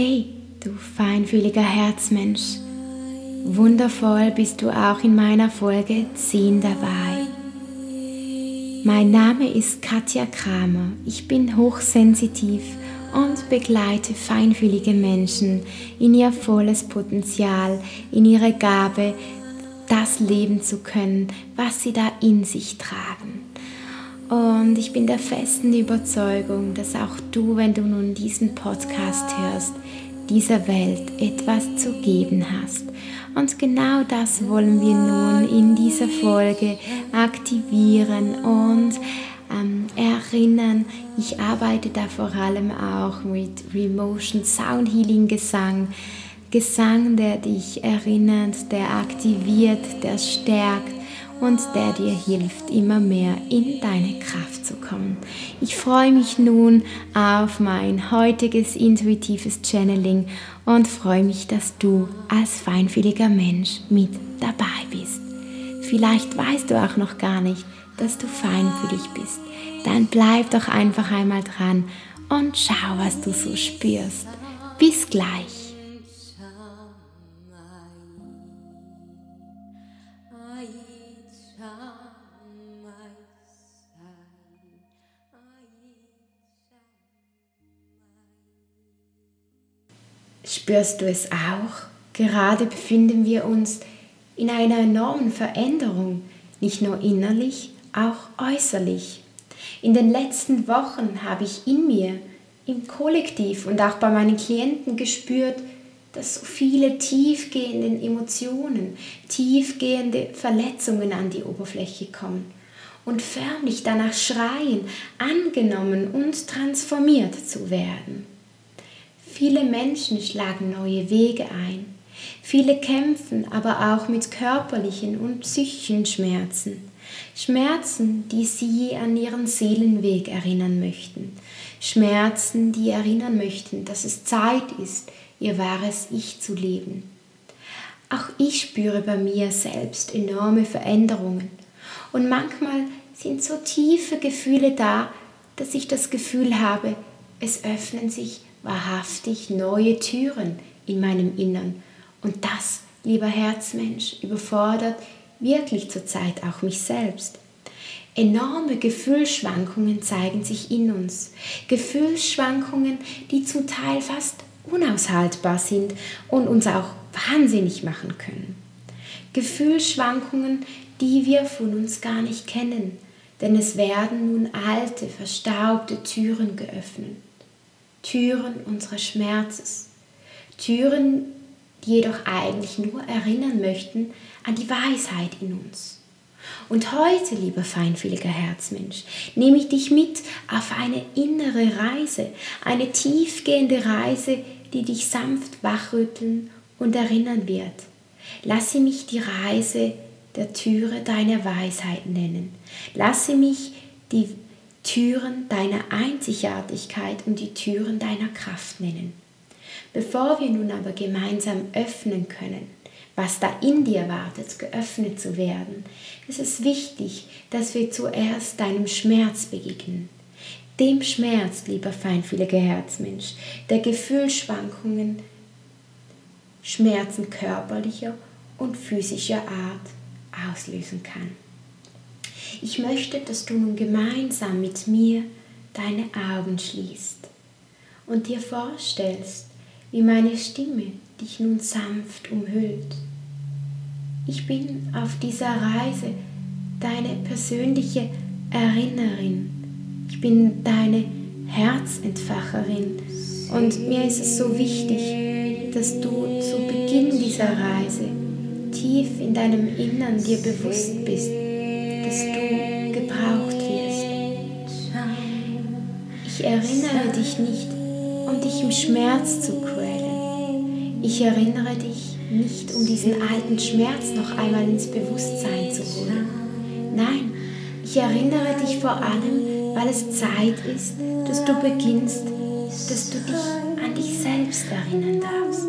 Hey, du feinfühliger Herzmensch, wundervoll bist du auch in meiner Folge 10 dabei. Mein Name ist Katja Kramer, ich bin hochsensitiv und begleite feinfühlige Menschen in ihr volles Potenzial, in ihre Gabe, das leben zu können, was sie da in sich tragen. Und ich bin der festen Überzeugung, dass auch du, wenn du nun diesen Podcast hörst, dieser Welt etwas zu geben hast. Und genau das wollen wir nun in dieser Folge aktivieren und ähm, erinnern. Ich arbeite da vor allem auch mit Remotion Sound Healing Gesang. Gesang, der dich erinnert, der aktiviert, der stärkt und der dir hilft, immer mehr in deine Kraft zu kommen. Ich freue mich nun auf mein heutiges intuitives Channeling und freue mich, dass du als feinfühliger Mensch mit dabei bist. Vielleicht weißt du auch noch gar nicht, dass du feinfühlig bist. Dann bleib doch einfach einmal dran und schau, was du so spürst. Bis gleich. Spürst du es auch? Gerade befinden wir uns in einer enormen Veränderung, nicht nur innerlich, auch äußerlich. In den letzten Wochen habe ich in mir, im Kollektiv und auch bei meinen Klienten gespürt, dass so viele tiefgehende Emotionen, tiefgehende Verletzungen an die Oberfläche kommen und förmlich danach schreien, angenommen und transformiert zu werden. Viele Menschen schlagen neue Wege ein. Viele kämpfen aber auch mit körperlichen und psychischen Schmerzen. Schmerzen, die sie an ihren Seelenweg erinnern möchten. Schmerzen, die erinnern möchten, dass es Zeit ist, ihr wahres Ich zu leben. Auch ich spüre bei mir selbst enorme Veränderungen. Und manchmal sind so tiefe Gefühle da, dass ich das Gefühl habe, es öffnen sich wahrhaftig neue Türen in meinem Innern. Und das, lieber Herzmensch, überfordert wirklich zurzeit auch mich selbst. Enorme Gefühlsschwankungen zeigen sich in uns. Gefühlsschwankungen, die zum Teil fast unaushaltbar sind und uns auch wahnsinnig machen können. Gefühlsschwankungen, die wir von uns gar nicht kennen, denn es werden nun alte, verstaubte Türen geöffnet. Türen unseres Schmerzes. Türen, die jedoch eigentlich nur erinnern möchten an die Weisheit in uns. Und heute, lieber feinfühliger Herzmensch, nehme ich dich mit auf eine innere Reise, eine tiefgehende Reise, die dich sanft wachrütteln und erinnern wird. Lasse mich die Reise der Türe deiner Weisheit nennen. Lasse mich die Türen deiner Einzigartigkeit und die Türen deiner Kraft nennen. Bevor wir nun aber gemeinsam öffnen können, was da in dir wartet, geöffnet zu werden, ist es wichtig, dass wir zuerst deinem Schmerz begegnen. Dem Schmerz, lieber feinfühliger Herzmensch, der Gefühlsschwankungen, Schmerzen körperlicher und physischer Art auslösen kann. Ich möchte, dass du nun gemeinsam mit mir deine Augen schließt und dir vorstellst, wie meine Stimme dich nun sanft umhüllt. Ich bin auf dieser Reise deine persönliche Erinnerin. Ich bin deine Herzentfacherin und mir ist es so wichtig, dass du zu Beginn dieser Reise tief in deinem Innern dir bewusst bist, dass du gebraucht wirst. Ich erinnere dich nicht, um dich im Schmerz zu quälen. Ich erinnere dich nicht, um diesen alten Schmerz noch einmal ins Bewusstsein zu holen. Nein, ich erinnere dich vor allem, weil es Zeit ist, dass du beginnst, dass du dich an dich selbst erinnern darfst.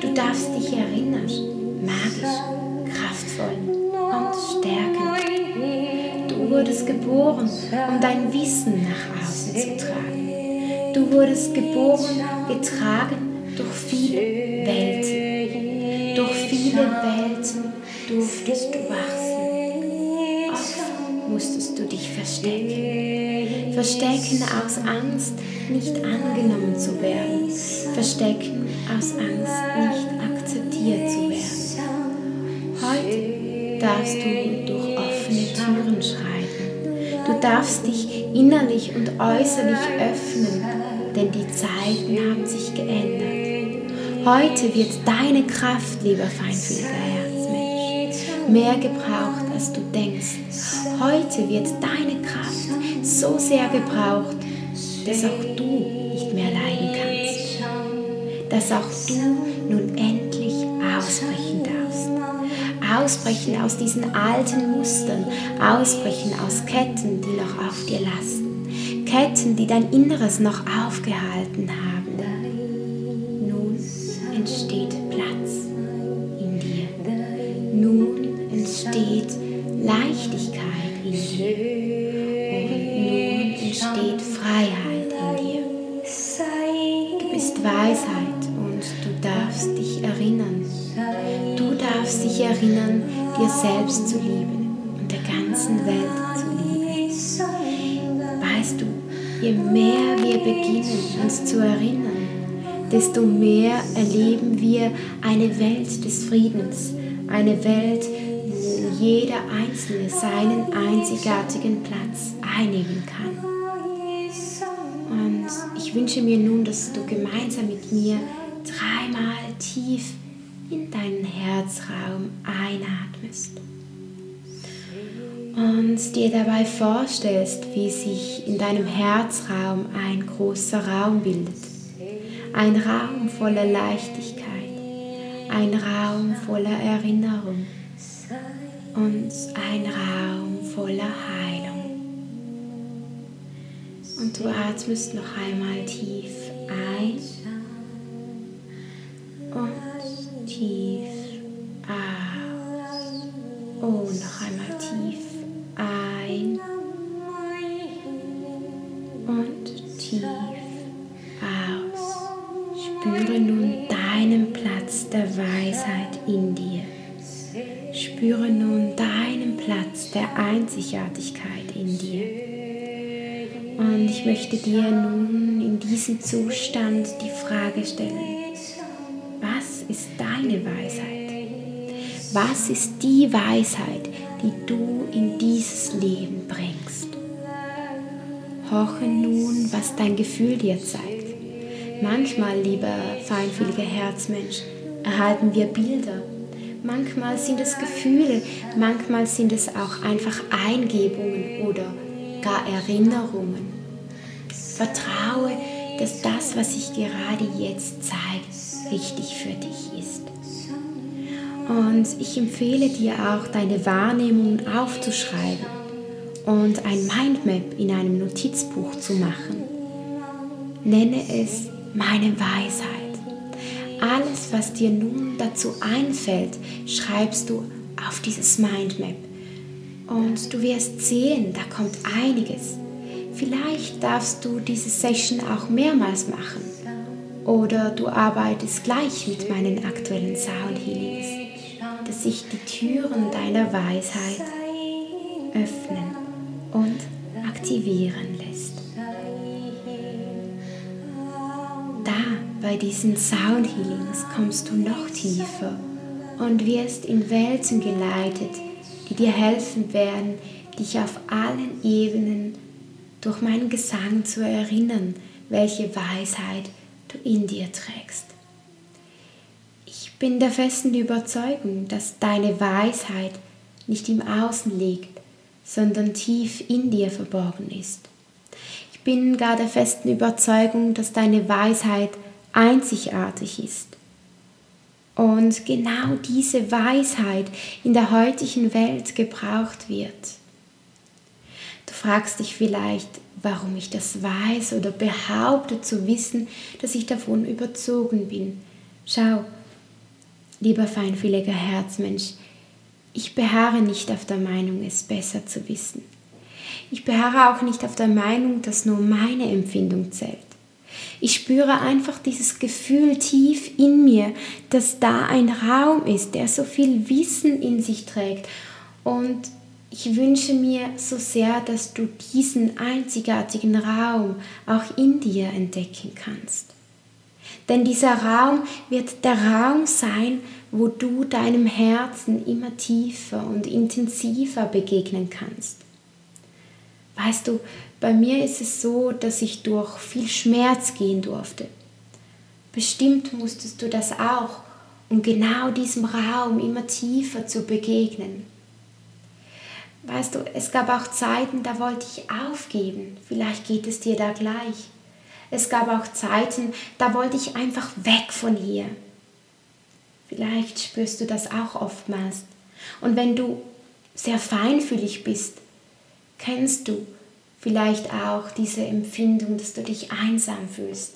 Du darfst dich erinnern, magisch, kraftvoll wurdest geboren, um dein Wissen nach außen zu tragen. Du wurdest geboren, getragen durch viele Welten. Durch viele Welten durftest du wachsen. Oft musstest du dich verstecken. Verstecken aus Angst, nicht angenommen zu werden. Verstecken aus Angst, nicht akzeptiert zu werden. Heute darfst du durch offene Türen schreiten. Du darfst dich innerlich und äußerlich öffnen, denn die Zeiten haben sich geändert. Heute wird deine Kraft, lieber feinfühliger Herzmensch, mehr gebraucht, als du denkst. Heute wird deine Kraft so sehr gebraucht, dass auch du nicht mehr leiden kannst. Dass auch du nun endlich ausbrechen darfst. Ausbrechen aus diesen alten Mustern, ausbrechen aus Ketten, die noch auf dir lasten. Ketten, die dein Inneres noch aufgehalten haben dich erinnern, dir selbst zu lieben und der ganzen Welt zu lieben. Weißt du, je mehr wir beginnen, uns zu erinnern, desto mehr erleben wir eine Welt des Friedens, eine Welt, wo jeder Einzelne seinen einzigartigen Platz einnehmen kann. Und ich wünsche mir nun, dass du gemeinsam mit mir dreimal tief in deinen Herzraum einatmest und dir dabei vorstellst, wie sich in deinem Herzraum ein großer Raum bildet ein Raum voller Leichtigkeit, ein Raum voller Erinnerung und ein Raum voller Heilung. Und du atmest noch einmal tief ein und tief aus. Und noch einmal tief ein und tief Spüre nun deinen Platz der Weisheit in dir. Spüre nun deinen Platz der Einzigartigkeit in dir. Und ich möchte dir nun in diesem Zustand die Frage stellen, deine Weisheit? Was ist die Weisheit, die du in dieses Leben bringst? Horche nun, was dein Gefühl dir zeigt. Manchmal, lieber feinfühliger Herzmensch, erhalten wir Bilder. Manchmal sind es Gefühle, manchmal sind es auch einfach Eingebungen oder gar Erinnerungen. Vertraue, dass das, was sich gerade jetzt zeigt, richtig für dich ist. Und ich empfehle dir auch, deine Wahrnehmungen aufzuschreiben und ein Mindmap in einem Notizbuch zu machen. Nenne es meine Weisheit. Alles, was dir nun dazu einfällt, schreibst du auf dieses Mindmap. Und du wirst sehen, da kommt einiges. Vielleicht darfst du diese Session auch mehrmals machen. Oder du arbeitest gleich mit meinen aktuellen Sound Healings, dass sich die Türen deiner Weisheit öffnen und aktivieren lässt. bei diesen Sound Healings kommst du noch tiefer und wirst in Welten geleitet, die dir helfen werden, dich auf allen Ebenen durch meinen Gesang zu erinnern, welche Weisheit du in dir trägst. Ich bin der festen Überzeugung, dass deine Weisheit nicht im Außen liegt, sondern tief in dir verborgen ist. Ich bin gar der festen Überzeugung, dass deine Weisheit einzigartig ist. Und genau diese Weisheit in der heutigen Welt gebraucht wird. Du fragst dich vielleicht, warum ich das weiß oder behaupte zu wissen, dass ich davon überzogen bin. Schau, lieber feinfühliger Herzmensch, ich beharre nicht auf der Meinung, es besser zu wissen. Ich beharre auch nicht auf der Meinung, dass nur meine Empfindung zählt Ich spüre einfach dieses Gefühl tief in mir, dass da ein Raum ist, der so viel Wissen in sich trägt. Und ich wünsche mir so sehr, dass du diesen einzigartigen Raum auch in dir entdecken kannst. Denn dieser Raum wird der Raum sein, wo du deinem Herzen immer tiefer und intensiver begegnen kannst. Weißt du, bei mir ist es so, dass ich durch viel Schmerz gehen durfte. Bestimmt musstest du das auch, um genau diesem Raum immer tiefer zu begegnen. Weißt du, es gab auch Zeiten, da wollte ich aufgeben. Vielleicht geht es dir da gleich. Es gab auch Zeiten, da wollte ich einfach weg von hier. Vielleicht spürst du das auch oftmals. Und wenn du sehr feinfühlig bist, kennst du vielleicht auch diese Empfindung, dass du dich einsam fühlst.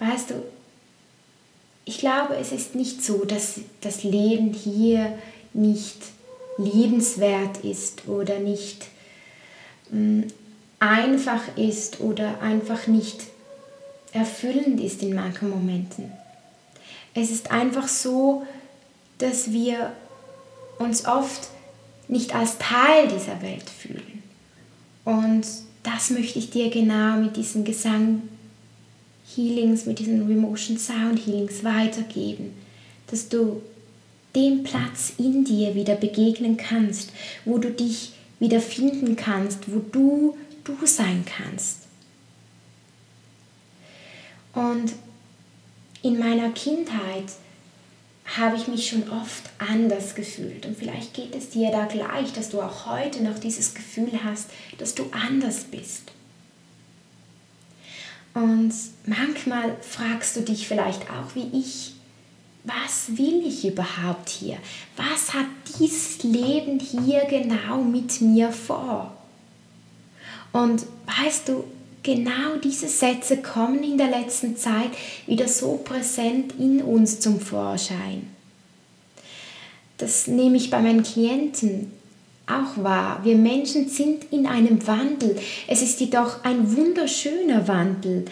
Weißt du, ich glaube, es ist nicht so, dass das Leben hier nicht liebenswert ist oder nicht mm, einfach ist oder einfach nicht erfüllend ist in manchen Momenten. Es ist einfach so, dass wir uns oft nicht als Teil dieser Welt fühlen. Und das möchte ich dir genau mit diesen Gesang Healings, mit diesen Remotion Sound Healings weitergeben, dass du dem Platz in dir wieder begegnen kannst, wo du dich wieder finden kannst, wo du du sein kannst. Und in meiner Kindheit habe ich mich schon oft anders gefühlt. Und vielleicht geht es dir da gleich, dass du auch heute noch dieses Gefühl hast, dass du anders bist. Und manchmal fragst du dich vielleicht auch wie ich, was will ich überhaupt hier? Was hat dieses Leben hier genau mit mir vor? Und weißt du, genau diese Sätze kommen in der letzten Zeit wieder so präsent in uns zum Vorschein. Das nehme ich bei meinen Klienten auch wahr. Wir Menschen sind in einem Wandel. Es ist jedoch ein wunderschöner Wandel,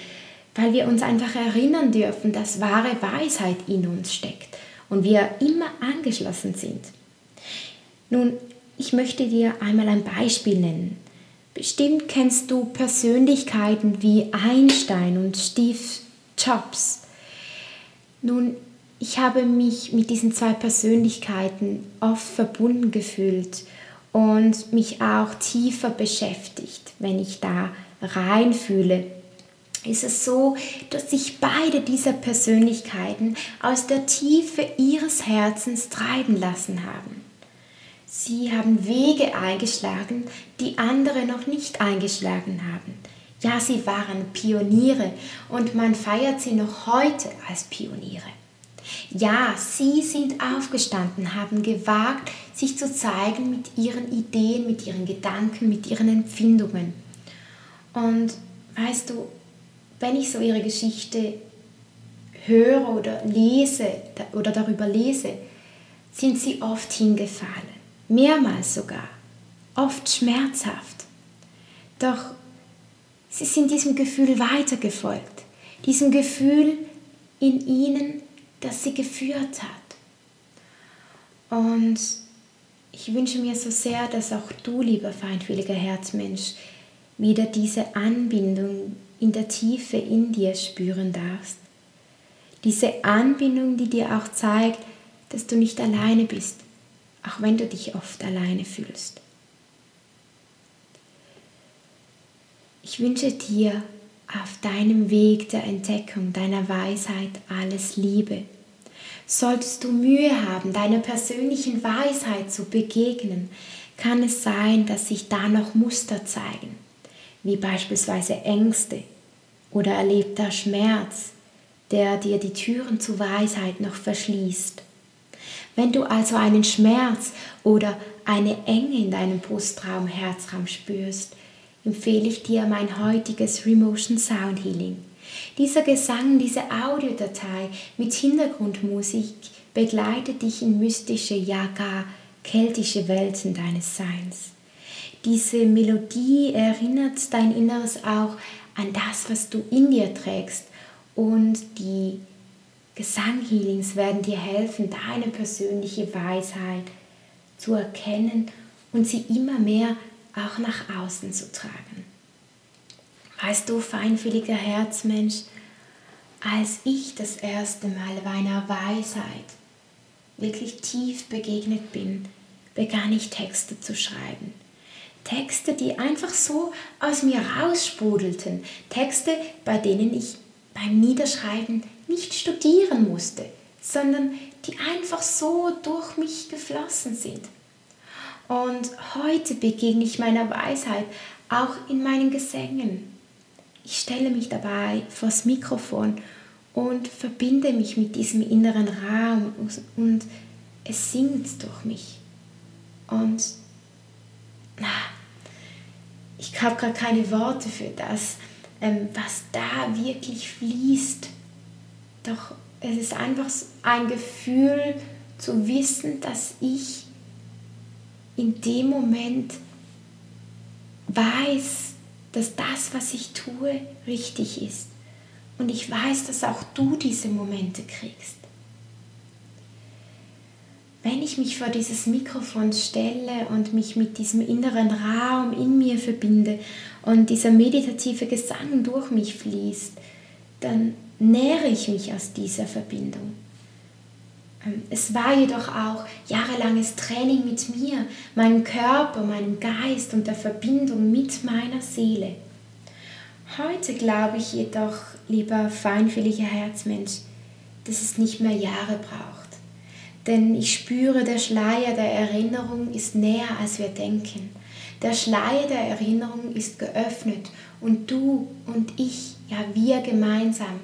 weil wir uns einfach erinnern dürfen, dass wahre Weisheit in uns steckt und wir immer angeschlossen sind. Nun, ich möchte dir einmal ein Beispiel nennen. Bestimmt kennst du Persönlichkeiten wie Einstein und Steve Jobs. Nun, ich habe mich mit diesen zwei Persönlichkeiten oft verbunden gefühlt und mich auch tiefer beschäftigt, wenn ich da reinfühle. Ist es so, dass sich beide dieser Persönlichkeiten aus der Tiefe ihres Herzens treiben lassen haben. Sie haben Wege eingeschlagen, die andere noch nicht eingeschlagen haben. Ja, sie waren Pioniere und man feiert sie noch heute als Pioniere. Ja, sie sind aufgestanden, haben gewagt, sich zu zeigen mit ihren Ideen, mit ihren Gedanken, mit ihren Empfindungen. Und weißt du, wenn ich so ihre Geschichte höre oder lese oder darüber lese, sind sie oft hingefallen mehrmals sogar, oft schmerzhaft. Doch sie sind diesem Gefühl weitergefolgt, diesem Gefühl in ihnen, das sie geführt hat. Und ich wünsche mir so sehr, dass auch du, lieber feinfühliger Herzmensch, wieder diese Anbindung in der Tiefe in dir spüren darfst. Diese Anbindung, die dir auch zeigt, dass du nicht alleine bist, auch wenn du dich oft alleine fühlst. Ich wünsche dir auf deinem Weg der Entdeckung deiner Weisheit alles Liebe. Solltest du Mühe haben, deiner persönlichen Weisheit zu begegnen, kann es sein, dass sich da noch Muster zeigen, wie beispielsweise Ängste oder erlebter Schmerz, der dir die Türen zur Weisheit noch verschließt. Wenn du also einen Schmerz oder eine Enge in deinem Brustraum, Herzraum spürst, empfehle ich dir mein heutiges Remotion Sound Healing. Dieser Gesang, diese Audiodatei mit Hintergrundmusik begleitet dich in mystische, ja gar keltische Welten deines Seins. Diese Melodie erinnert dein Inneres auch an das, was du in dir trägst. Und die Gesang-Healings werden dir helfen, deine persönliche Weisheit zu erkennen und sie immer mehr auch nach außen zu tragen. Weißt du, feinfühliger Herzmensch, als ich das erste Mal meiner Weisheit wirklich tief begegnet bin, begann ich Texte zu schreiben. Texte, die einfach so aus mir raussprudelten. Texte, bei denen ich beim Niederschreiben nicht studieren musste, sondern die einfach so durch mich geflossen sind. Und heute begegne ich meiner Weisheit auch in meinen Gesängen. Ich stelle mich dabei vors Mikrofon und verbinde mich mit diesem inneren Raum und es singt durch mich. Und na, ich habe gerade keine Worte für das, ähm, was da wirklich fließt. Doch es ist einfach ein Gefühl zu wissen, dass ich in dem Moment weiß, dass das, was ich tue, richtig ist. Und ich weiß, dass auch du diese Momente kriegst. Wenn ich mich vor dieses Mikrofon stelle und mich mit diesem inneren Raum in mir verbinde und dieser meditative Gesang durch mich fließt, dann nähere ich mich aus dieser Verbindung. Ähm, es war jedoch auch jahrelanges Training mit mir, meinem Körper, meinem Geist und der Verbindung mit meiner Seele. Heute glaube ich jedoch, lieber feinfühliger Herzmensch, dass es nicht mehr Jahre braucht. Denn ich spüre, der Schleier der Erinnerung ist näher, als wir denken. Der Schleier der Erinnerung ist geöffnet und du und ich, ja wir gemeinsam,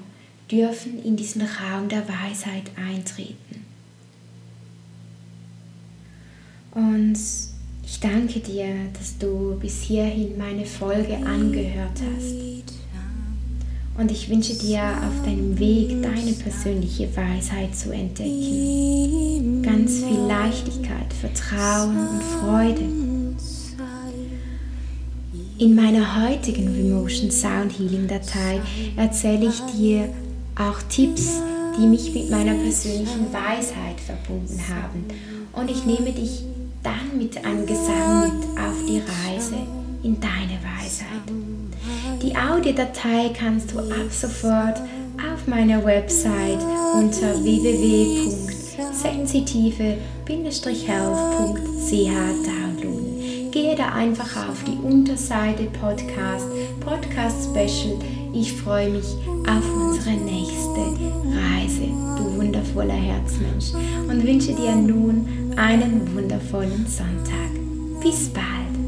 dürfen in diesen Raum der Weisheit eintreten. Und ich danke dir, dass du bis hierhin meine Folge angehört hast. Und ich wünsche dir auf deinem Weg deine persönliche Weisheit zu entdecken. Ganz viel Leichtigkeit, Vertrauen und Freude. In meiner heutigen Remotion Sound Healing Datei erzähle ich dir auch Tipps, die mich mit meiner persönlichen Weisheit verbunden haben. Und ich nehme dich dann mit einem Gesang mit auf die Reise in deine Weisheit. Die Audiodatei kannst du ab sofort auf meiner Website unter www.sensitive-health.ch downloaden. Gehe da einfach auf die Unterseite Podcast, Podcast Special. Ich freue mich auf unsere nächste Reise, du wundervoller Herzmensch, und wünsche dir nun einen wundervollen Sonntag. Bis bald.